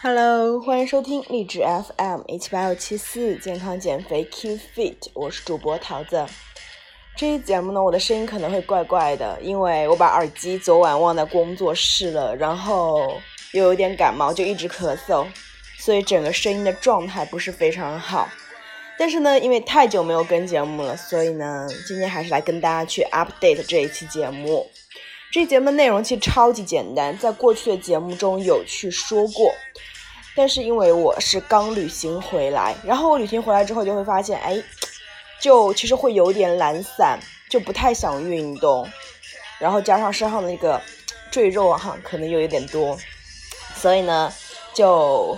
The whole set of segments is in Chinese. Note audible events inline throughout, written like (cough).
Hello，欢迎收听励志 FM 一七八六七四健康减肥 Keep Fit，我是主播桃子。这一节目呢，我的声音可能会怪怪的，因为我把耳机昨晚忘在工作室了，然后又有点感冒，就一直咳嗽，所以整个声音的状态不是非常好。但是呢，因为太久没有更节目了，所以呢，今天还是来跟大家去 update 这一期节目。这节目内容其实超级简单，在过去的节目中有去说过，但是因为我是刚旅行回来，然后我旅行回来之后就会发现，哎，就其实会有点懒散，就不太想运动，然后加上身上的那个赘肉啊，哈，可能又有点多，所以呢，就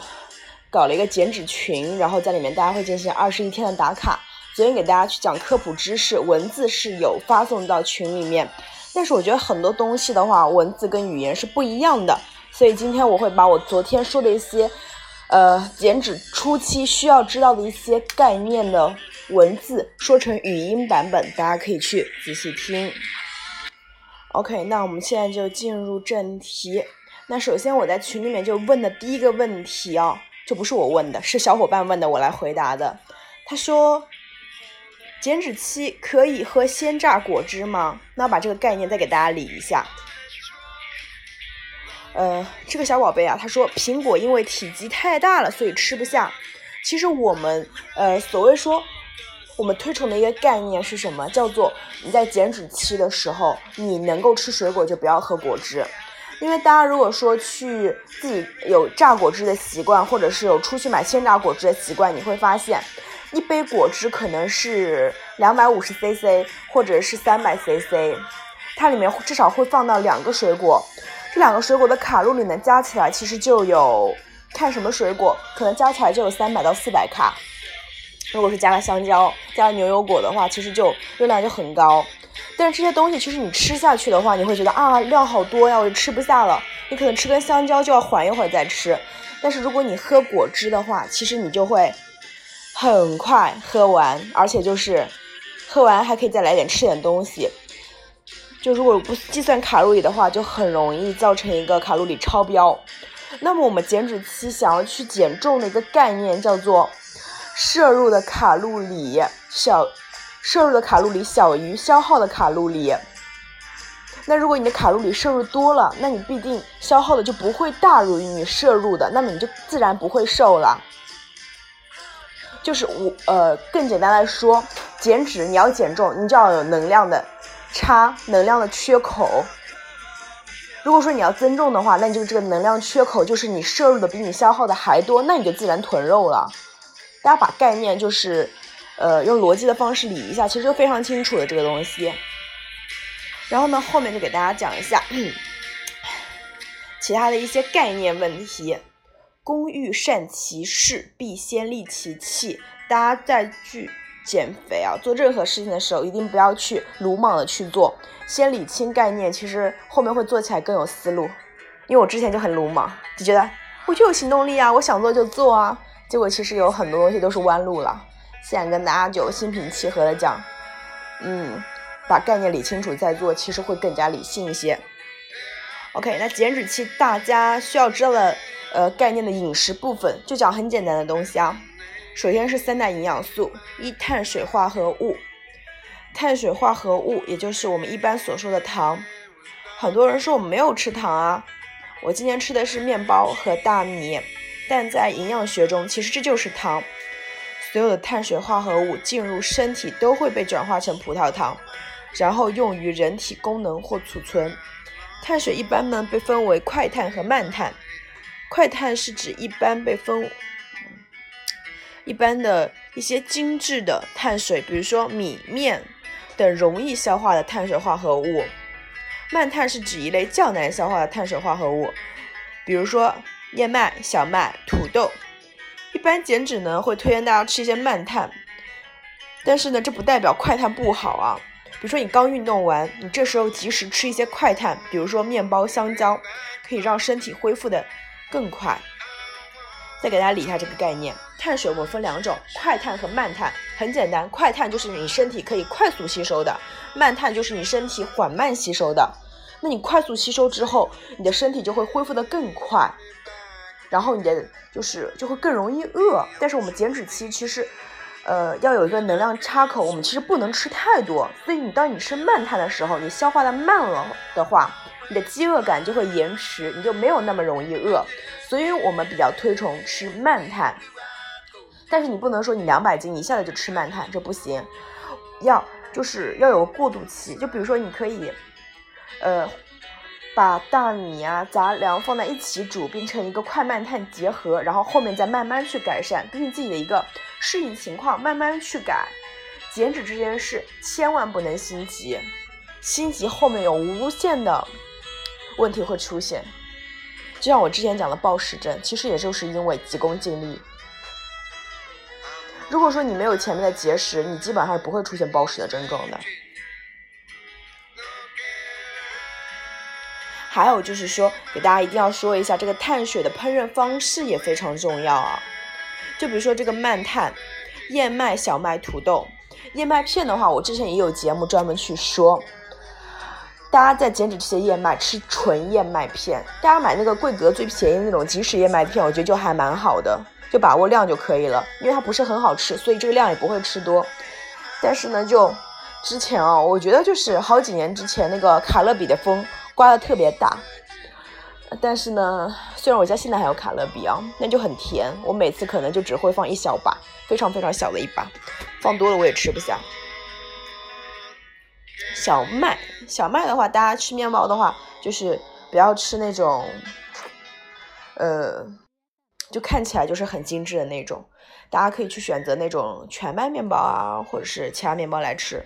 搞了一个减脂群，然后在里面大家会进行二十一天的打卡。昨天给大家去讲科普知识，文字是有发送到群里面。但是我觉得很多东西的话，文字跟语言是不一样的，所以今天我会把我昨天说的一些，呃，减脂初期需要知道的一些概念的文字说成语音版本，大家可以去仔细听。OK，那我们现在就进入正题。那首先我在群里面就问的第一个问题啊，这不是我问的，是小伙伴问的，我来回答的。他说。减脂期可以喝鲜榨果汁吗？那把这个概念再给大家理一下。呃，这个小宝贝啊，他说苹果因为体积太大了，所以吃不下。其实我们呃，所谓说我们推崇的一个概念是什么？叫做你在减脂期的时候，你能够吃水果就不要喝果汁。因为大家如果说去自己有榨果汁的习惯，或者是有出去买鲜榨果汁的习惯，你会发现。一杯果汁可能是两百五十 CC 或者是三百 CC，它里面至少会放到两个水果，这两个水果的卡路里呢加起来其实就有，看什么水果，可能加起来就有三百到四百卡。如果是加了香蕉、加了牛油果的话，其实就热量就很高。但是这些东西其实你吃下去的话，你会觉得啊量好多呀，我就吃不下了。你可能吃根香蕉就要缓一会儿再吃。但是如果你喝果汁的话，其实你就会。很快喝完，而且就是喝完还可以再来点吃点东西。就如果不计算卡路里的话，就很容易造成一个卡路里超标。那么我们减脂期想要去减重的一个概念叫做摄入的卡路里小，摄入的卡路里小于消耗的卡路里。那如果你的卡路里摄入多了，那你必定消耗的就不会大于你摄入的，那么你就自然不会瘦了。就是我呃，更简单来说，减脂你要减重，你就要有能量的差，能量的缺口。如果说你要增重的话，那你就这个能量缺口就是你摄入的比你消耗的还多，那你就自然囤肉了。大家把概念就是呃用逻辑的方式理一下，其实就非常清楚的这个东西。然后呢，后面就给大家讲一下 (clears throat) 其他的一些概念问题。工欲善其事，必先利其器。大家在去减肥啊，做任何事情的时候，一定不要去鲁莽的去做，先理清概念，其实后面会做起来更有思路。因为我之前就很鲁莽，就觉得我就有行动力啊，我想做就做啊，结果其实有很多东西都是弯路了。现在跟大家就心平气和的讲，嗯，把概念理清楚再做，其实会更加理性一些。OK，那减脂期大家需要知道的。呃，概念的饮食部分就讲很简单的东西啊。首先是三大营养素：一、碳水化合物。碳水化合物也就是我们一般所说的糖。很多人说我没有吃糖啊，我今天吃的是面包和大米，但在营养学中，其实这就是糖。所有的碳水化合物进入身体都会被转化成葡萄糖，然后用于人体功能或储存。碳水一般呢被分为快碳和慢碳。快碳是指一般被分，一般的一些精致的碳水，比如说米面等容易消化的碳水化合物。慢碳是指一类较难消化的碳水化合物，比如说燕麦、小麦、土豆。一般减脂呢会推荐大家吃一些慢碳，但是呢这不代表快碳不好啊。比如说你刚运动完，你这时候及时吃一些快碳，比如说面包、香蕉，可以让身体恢复的。更快，再给大家理一下这个概念。碳水我们分两种，快碳和慢碳。很简单，快碳就是你身体可以快速吸收的，慢碳就是你身体缓慢吸收的。那你快速吸收之后，你的身体就会恢复的更快。然后你的就是就会更容易饿。但是我们减脂期其实，呃，要有一个能量插口，我们其实不能吃太多。所以你当你吃慢碳的时候，你消化的慢了的话，你的饥饿感就会延迟，你就没有那么容易饿。所以我们比较推崇吃慢碳。但是你不能说你两百斤一下子就吃慢碳，这不行，要就是要有过渡期。就比如说你可以，呃。把大米啊杂粮放在一起煮，变成一个快慢碳结合，然后后面再慢慢去改善，根据自己的一个适应情况慢慢去改。减脂这件事千万不能心急，心急后面有无限的问题会出现。就像我之前讲的暴食症，其实也就是因为急功近利。如果说你没有前面的节食，你基本上是不会出现暴食的症状的。还有就是说，给大家一定要说一下，这个碳水的烹饪方式也非常重要啊。就比如说这个慢碳，燕麦、小麦、土豆、燕麦片的话，我之前也有节目专门去说。大家在减脂这些燕麦，吃纯燕麦片。大家买那个贵格最便宜的那种即食燕麦片，我觉得就还蛮好的，就把握量就可以了。因为它不是很好吃，所以这个量也不会吃多。但是呢，就之前啊，我觉得就是好几年之前那个卡乐比的风。刮的特别大，但是呢，虽然我家现在还有卡乐比啊，那就很甜。我每次可能就只会放一小把，非常非常小的一把，放多了我也吃不下。小麦，小麦的话，大家吃面包的话，就是不要吃那种，呃，就看起来就是很精致的那种。大家可以去选择那种全麦面包啊，或者是其他面包来吃。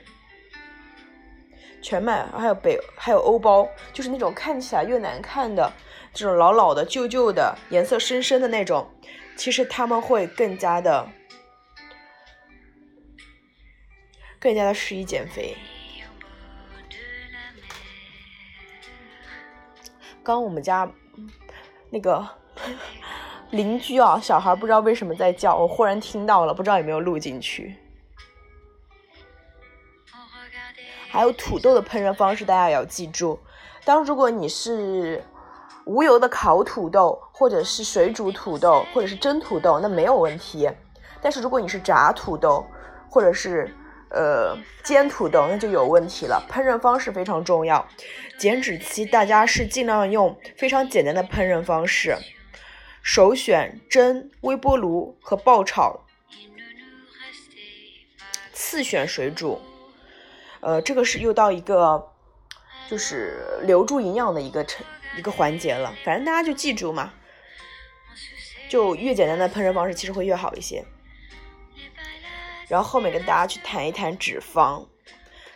全麦还有北还有欧包，就是那种看起来又难看的这种老老的旧旧的颜色深深的那种，其实他们会更加的更加的适宜减肥。刚我们家那个邻居啊，小孩不知道为什么在叫，我忽然听到了，不知道有没有录进去。还有土豆的烹饪方式，大家也要记住。当如果你是无油的烤土豆，或者是水煮土豆，或者是蒸土豆，那没有问题。但是如果你是炸土豆，或者是呃煎土豆，那就有问题了。烹饪方式非常重要。减脂期大家是尽量用非常简单的烹饪方式，首选蒸、微波炉和爆炒，次选水煮。呃，这个是又到一个，就是留住营养的一个成一个环节了。反正大家就记住嘛，就越简单的烹饪方式其实会越好一些。然后后面跟大家去谈一谈脂肪，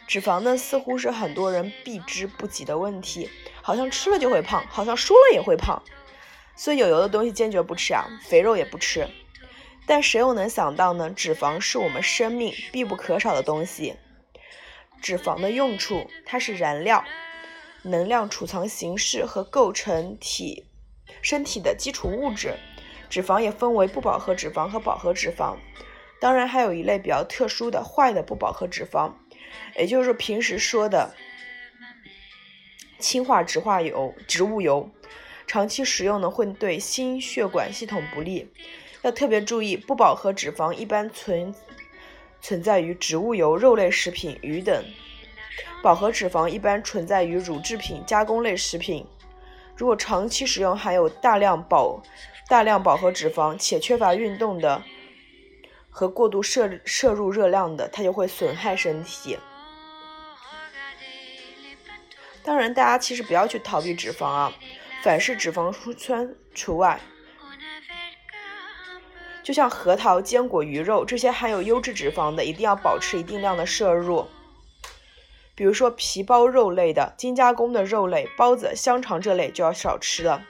脂肪呢似乎是很多人避之不及的问题，好像吃了就会胖，好像说了也会胖，所以有油的东西坚决不吃啊，肥肉也不吃。但谁又能想到呢？脂肪是我们生命必不可少的东西。脂肪的用处，它是燃料、能量储藏形式和构成体身体的基础物质。脂肪也分为不饱和脂肪和饱和脂肪，当然还有一类比较特殊的坏的不饱和脂肪，也就是平时说的氢化植化油、植物油。长期食用呢，会对心血管系统不利。要特别注意，不饱和脂肪一般存。存在于植物油、肉类食品、鱼等。饱和脂肪一般存在于乳制品、加工类食品。如果长期食用含有大量饱大量饱和脂肪且缺乏运动的和过度摄摄入热量的，它就会损害身体。当然，大家其实不要去逃避脂肪啊，反式脂肪酸除外。就像核桃、坚果、鱼肉这些含有优质脂肪的，一定要保持一定量的摄入。比如说皮包肉类的、精加工的肉类、包子、香肠这类就要少吃了。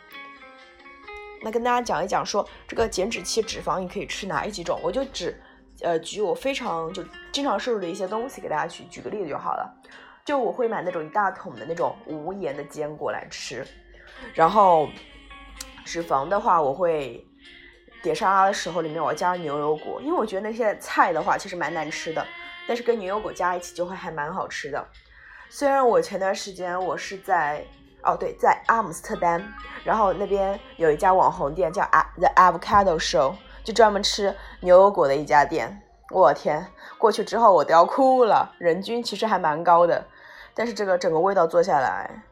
那跟大家讲一讲，说这个减脂期脂肪你可以吃哪一几种？我就只呃举我非常就经常摄入的一些东西给大家去举个例子就好了。就我会买那种一大桶的那种无盐的坚果来吃，然后脂肪的话我会。点沙拉的时候，里面我加牛油果，因为我觉得那些菜的话其实蛮难吃的，但是跟牛油果加一起就会还蛮好吃的。虽然我前段时间我是在哦对，在阿姆斯特丹，然后那边有一家网红店叫啊 The Avocado Show，就专门吃牛油果的一家店。我天，过去之后我都要哭了。人均其实还蛮高的，但是这个整个味道做下来，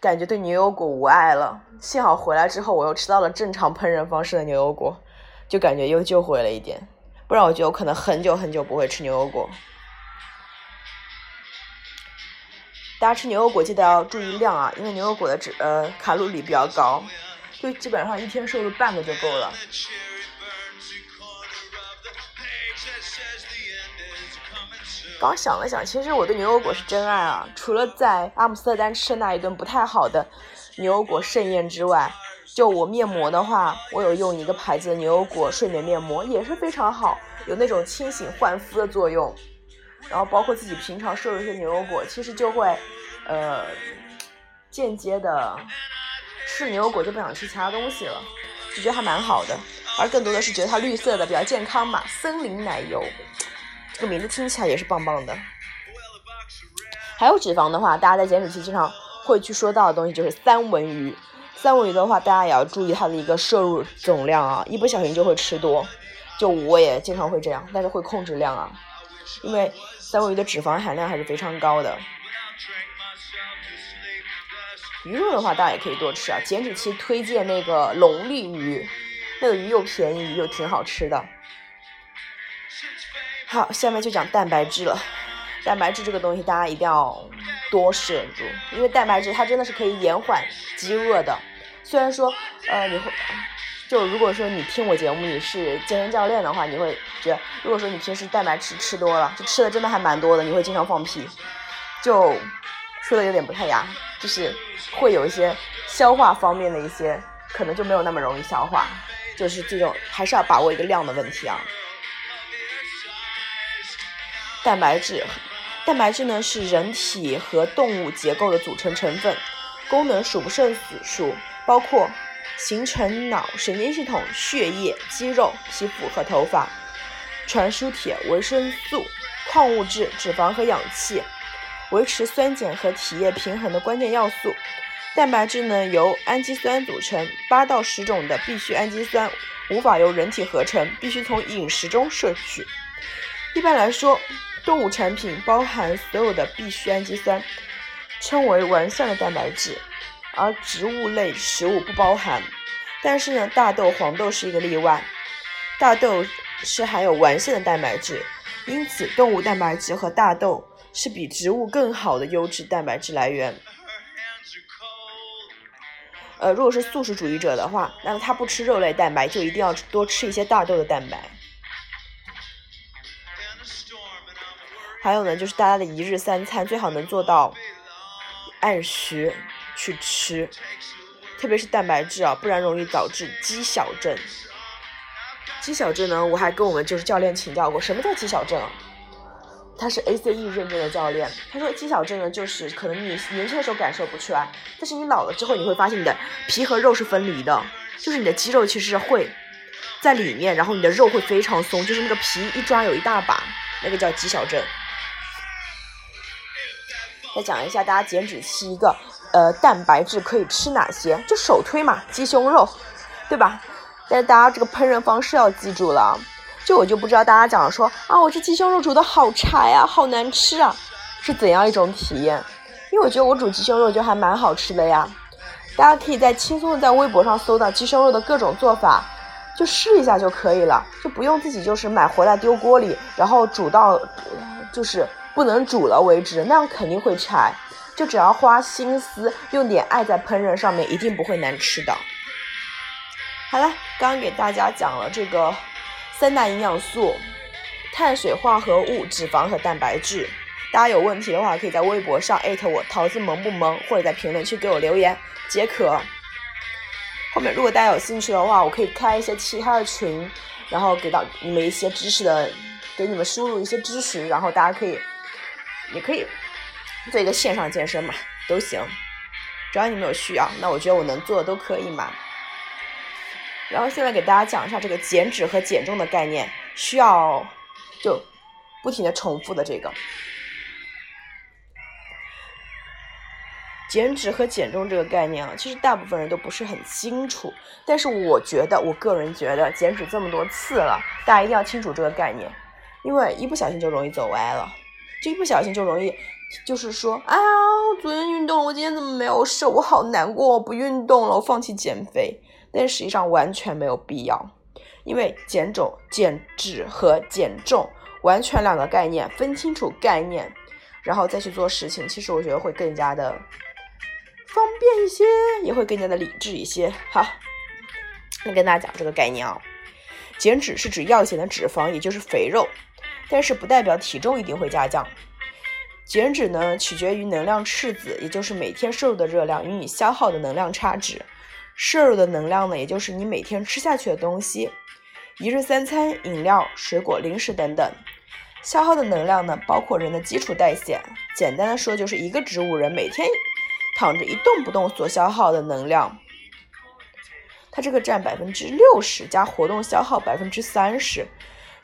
感觉对牛油果无爱了。幸好回来之后我又吃到了正常烹饪方式的牛油果，就感觉又救回了一点。不然我觉得我可能很久很久不会吃牛油果。大家吃牛油果记得要注意量啊，因为牛油果的脂呃卡路里比较高，就基本上一天摄入半个就够了。刚想了想，其实我对牛油果是真爱啊！除了在阿姆斯特丹吃那一顿不太好的牛油果盛宴之外，就我面膜的话，我有用一个牌子的牛油果睡眠面膜，也是非常好，有那种清醒焕肤的作用。然后包括自己平常摄入一些牛油果，其实就会，呃，间接的吃牛油果就不想吃其他东西了，就觉得还蛮好的。而更多的是觉得它绿色的比较健康嘛，森林奶油。这个名字听起来也是棒棒的。还有脂肪的话，大家在减脂期经常会去说到的东西就是三文鱼。三文鱼的话，大家也要注意它的一个摄入总量啊，一不小心就会吃多。就我也经常会这样，但是会控制量啊，因为三文鱼的脂肪含量还是非常高的。鱼肉的话，大家也可以多吃啊。减脂期推荐那个龙利鱼，那个鱼又便宜又挺好吃的。好，下面就讲蛋白质了。蛋白质这个东西，大家一定要多摄入，因为蛋白质它真的是可以延缓饥饿的。虽然说，呃，你会，就如果说你听我节目，你是健身教练的话，你会觉得，如果说你平时蛋白质吃多了，就吃的真的还蛮多的，你会经常放屁，就说的有点不太雅，就是会有一些消化方面的一些，可能就没有那么容易消化，就是这种还是要把握一个量的问题啊。蛋白质，蛋白质呢是人体和动物结构的组成成分，功能数不胜数，包括形成脑神经系统、血液、肌肉、皮肤和头发，传输铁、维生素、矿物质、脂肪和氧气，维持酸碱和体液平衡的关键要素。蛋白质呢由氨基酸组成，八到十种的必需氨基酸无法由人体合成，必须从饮食中摄取。一般来说。动物产品包含所有的必需氨基酸，称为完善的蛋白质，而植物类食物不包含。但是呢，大豆、黄豆是一个例外。大豆是含有完善的蛋白质，因此动物蛋白质和大豆是比植物更好的优质蛋白质来源。呃，如果是素食主义者的话，那么他不吃肉类蛋白，就一定要多吃一些大豆的蛋白。还有呢，就是大家的一日三餐最好能做到按时去吃，特别是蛋白质啊，不然容易导致肌小症。肌小症呢，我还跟我们就是教练请教过，什么叫肌小症啊？他是 ACE 认证的教练，他说肌小症呢，就是可能你年轻的时候感受不出来，但是你老了之后，你会发现你的皮和肉是分离的，就是你的肌肉其实是会在里面，然后你的肉会非常松，就是那个皮一抓有一大把，那个叫肌小症。再讲一下大家减脂期一个呃蛋白质可以吃哪些？就首推嘛，鸡胸肉，对吧？但是大家这个烹饪方式要记住了，就我就不知道大家讲说啊，我这鸡胸肉煮的好柴啊，好难吃啊，是怎样一种体验？因为我觉得我煮鸡胸肉就还蛮好吃的呀。大家可以在轻松的在微博上搜到鸡胸肉的各种做法，就试一下就可以了，就不用自己就是买回来丢锅里，然后煮到就是。不能煮了为止，那样肯定会柴。就只要花心思，用点爱在烹饪上面，一定不会难吃的。好了，刚刚给大家讲了这个三大营养素：碳水化合物、脂肪和蛋白质。大家有问题的话，可以在微博上艾特我桃子萌不萌，或者在评论区给我留言解渴。后面如果大家有兴趣的话，我可以开一些其他的群，然后给到你们一些知识的，给你们输入一些知识，然后大家可以。也可以做一个线上健身嘛，都行，只要你们有需要，那我觉得我能做的都可以嘛。然后现在给大家讲一下这个减脂和减重的概念，需要就不停的重复的这个。减脂和减重这个概念啊，其实大部分人都不是很清楚。但是我觉得，我个人觉得，减脂这么多次了，大家一定要清楚这个概念，因为一不小心就容易走歪了，就一不小心就容易，就是说，哎呀，我昨天运动，我今天怎么没有瘦？我好难过，我不运动了，我放弃减肥。但实际上完全没有必要，因为减重、减脂和减重完全两个概念，分清楚概念，然后再去做事情，其实我觉得会更加的。方便一些，也会更加的理智一些。好，那跟大家讲这个概念啊，减脂是指要减的脂肪，也就是肥肉，但是不代表体重一定会下降。减脂呢，取决于能量赤字，也就是每天摄入的热量与你消耗的能量差值。摄入的能量呢，也就是你每天吃下去的东西，一日三餐、饮料、水果、零食等等。消耗的能量呢，包括人的基础代谢。简单的说，就是一个植物人每天。躺着一动不动所消耗的能量，它这个占百分之六十，加活动消耗百分之三十，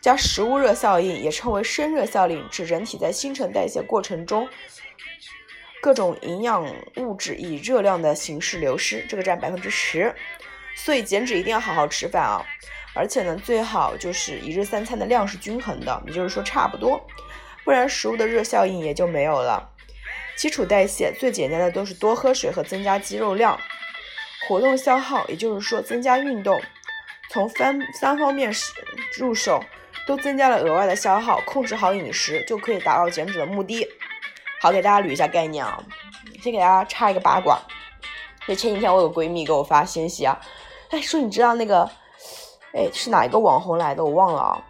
加食物热效应，也称为生热效应，指人体在新陈代谢过程中各种营养物质以热量的形式流失，这个占百分之十。所以减脂一定要好好吃饭啊，而且呢，最好就是一日三餐的量是均衡的，也就是说差不多，不然食物的热效应也就没有了。基础代谢最简单的都是多喝水和增加肌肉量，活动消耗也就是说增加运动，从三三方面入手都增加了额外的消耗，控制好饮食就可以达到减脂的目的。好，给大家捋一下概念啊，先给大家插一个八卦，就前几天我有闺蜜给我发信息啊，哎说你知道那个，哎是哪一个网红来的？我忘了啊，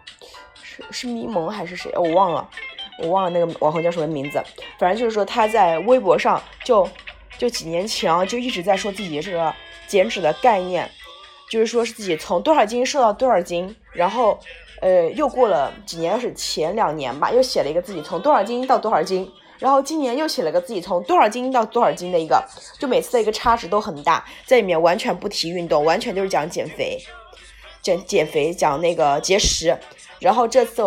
是是咪蒙还是谁？我忘了。我忘了那个网红叫什么名字，反正就是说他在微博上就就几年前就一直在说自己这个减脂的概念，就是说是自己从多少斤瘦到多少斤，然后呃又过了几年是前两年吧，又写了一个自己从多少斤到多少斤，然后今年又写了个自己从多少斤到多少斤的一个，就每次的一个差值都很大，在里面完全不提运动，完全就是讲减肥，减减肥讲那个节食，然后这次。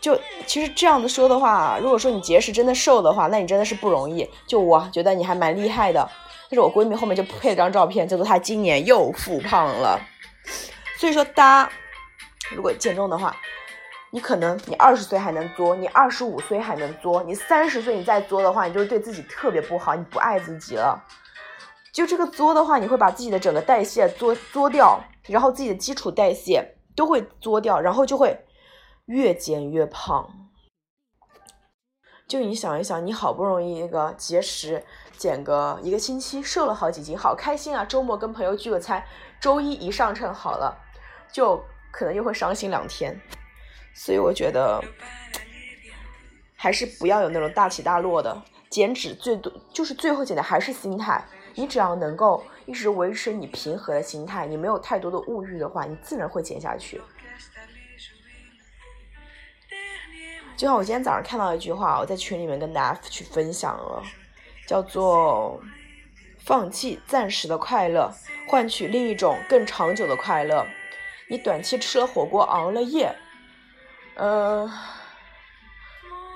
就其实这样子说的话，如果说你节食真的瘦的话，那你真的是不容易。就我觉得你还蛮厉害的。但是我闺蜜后面就配了张照片，叫做她今年又复胖了。所以说，大家如果减重的话，你可能你二十岁还能作，你二十五岁还能作，你三十岁你再作的话，你就是对自己特别不好，你不爱自己了。就这个作的话，你会把自己的整个代谢作作掉，然后自己的基础代谢都会作掉，然后就会。越减越胖，就你想一想，你好不容易那个节食减个一个星期，瘦了好几斤，好开心啊！周末跟朋友聚个餐，周一一上称好了，就可能又会伤心两天。所以我觉得，还是不要有那种大起大落的减脂，最多就是最后减的还是心态。你只要能够一直维持你平和的心态，你没有太多的物欲的话，你自然会减下去。就像我今天早上看到一句话，我在群里面跟大家去分享了，叫做“放弃暂时的快乐，换取另一种更长久的快乐”。你短期吃了火锅熬了夜，呃，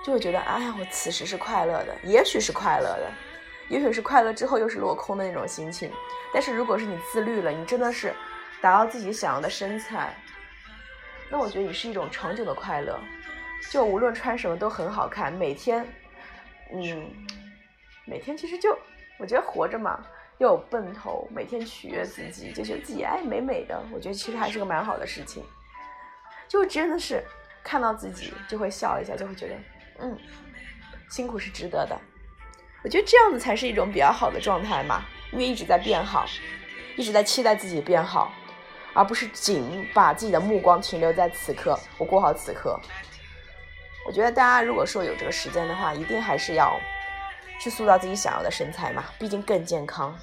就会觉得，哎，我此时是快乐的，也许是快乐的，也许是快乐之后又是落空的那种心情。但是如果是你自律了，你真的是达到自己想要的身材，那我觉得你是一种长久的快乐。就无论穿什么都很好看，每天，嗯，每天其实就我觉得活着嘛，又有奔头，每天取悦自己，就觉得自己哎美美的，我觉得其实还是个蛮好的事情。就真的是看到自己就会笑一下，就会觉得嗯，辛苦是值得的。我觉得这样子才是一种比较好的状态嘛，因为一直在变好，一直在期待自己变好，而不是仅把自己的目光停留在此刻，我过好此刻。我觉得大家如果说有这个时间的话，一定还是要去塑造自己想要的身材嘛，毕竟更健康。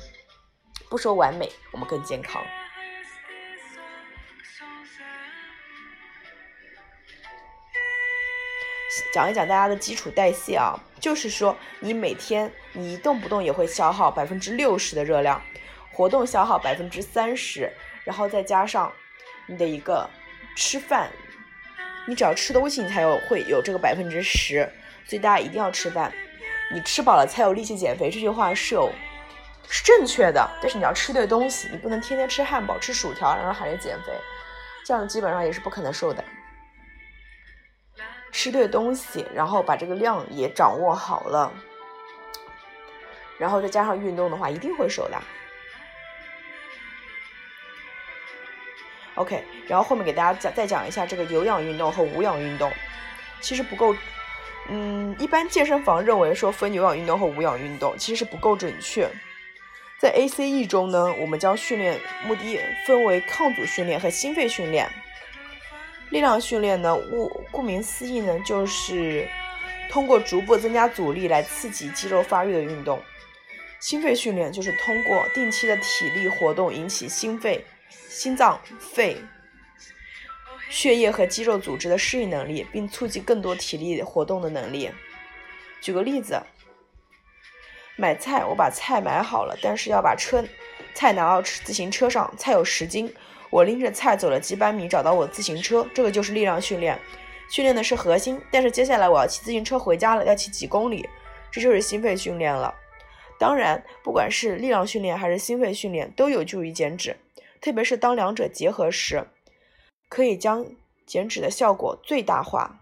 不说完美，我们更健康。讲一讲大家的基础代谢啊，就是说你每天你一动不动也会消耗百分之六十的热量，活动消耗百分之三十，然后再加上你的一个吃饭。你只要吃东西，你才有会有这个百分之十，所以大家一定要吃饭。你吃饱了才有力气减肥，这句话是有是正确的，但是你要吃对东西，你不能天天吃汉堡、吃薯条，然后还是减肥，这样基本上也是不可能瘦的。吃对东西，然后把这个量也掌握好了，然后再加上运动的话，一定会瘦的。OK，然后后面给大家讲再讲一下这个有氧运动和无氧运动，其实不够，嗯，一般健身房认为说分有氧运动和无氧运动，其实是不够准确。在 ACE 中呢，我们将训练目的分为抗阻训练和心肺训练。力量训练呢，顾顾名思义呢，就是通过逐步增加阻力来刺激肌肉发育的运动。心肺训练就是通过定期的体力活动引起心肺。心脏、肺、血液和肌肉组织的适应能力，并促进更多体力活动的能力。举个例子，买菜，我把菜买好了，但是要把车菜拿到自行车上，菜有十斤，我拎着菜走了几百米，找到我自行车，这个就是力量训练，训练的是核心。但是接下来我要骑自行车回家了，要骑几公里，这就是心肺训练了。当然，不管是力量训练还是心肺训练，都有助于减脂。特别是当两者结合时，可以将减脂的效果最大化。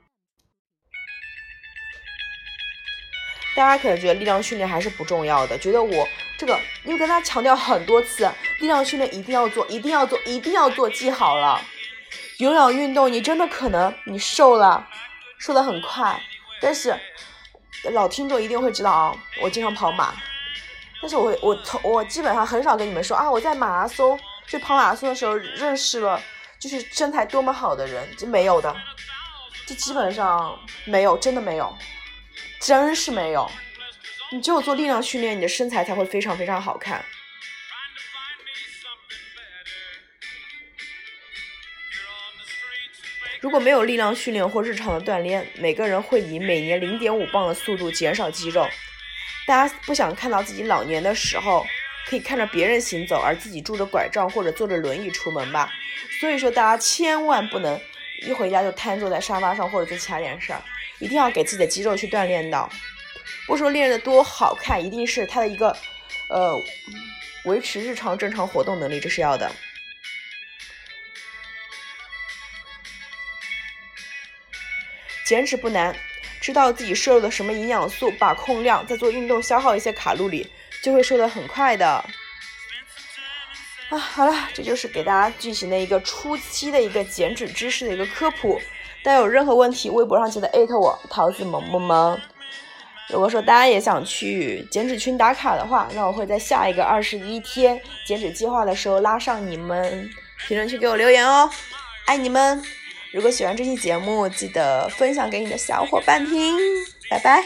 大家可能觉得力量训练还是不重要的，觉得我这个，因为跟他强调很多次，力量训练一定要做，一定要做，一定要做，记好了。有氧运动你真的可能你瘦了，瘦的很快，但是老听众一定会知道啊，我经常跑马，但是我会我从我基本上很少跟你们说啊，我在马拉松。去跑马拉松的时候认识了，就是身材多么好的人，就没有的，就基本上没有，真的没有，真是没有。你只有做力量训练，你的身材才会非常非常好看。如果没有力量训练或日常的锻炼，每个人会以每年零点五磅的速度减少肌肉。大家不想看到自己老年的时候。可以看着别人行走，而自己拄着拐杖或者坐着轮椅出门吧。所以说，大家千万不能一回家就瘫坐在沙发上或者做其他点事儿，一定要给自己的肌肉去锻炼到。不说练的多好看，一定是他的一个呃维持日常正常活动能力，这是要的。减脂不难，知道自己摄入的什么营养素，把控量，再做运动消耗一些卡路里。就会瘦得很快的啊！好了，这就是给大家进行的一个初期的一个减脂知识的一个科普。大家有任何问题，微博上记得艾特我桃子萌萌萌。如果说大家也想去减脂群打卡的话，那我会在下一个二十一天减脂计划的时候拉上你们评论区给我留言哦，爱你们！如果喜欢这期节目，记得分享给你的小伙伴听，拜拜。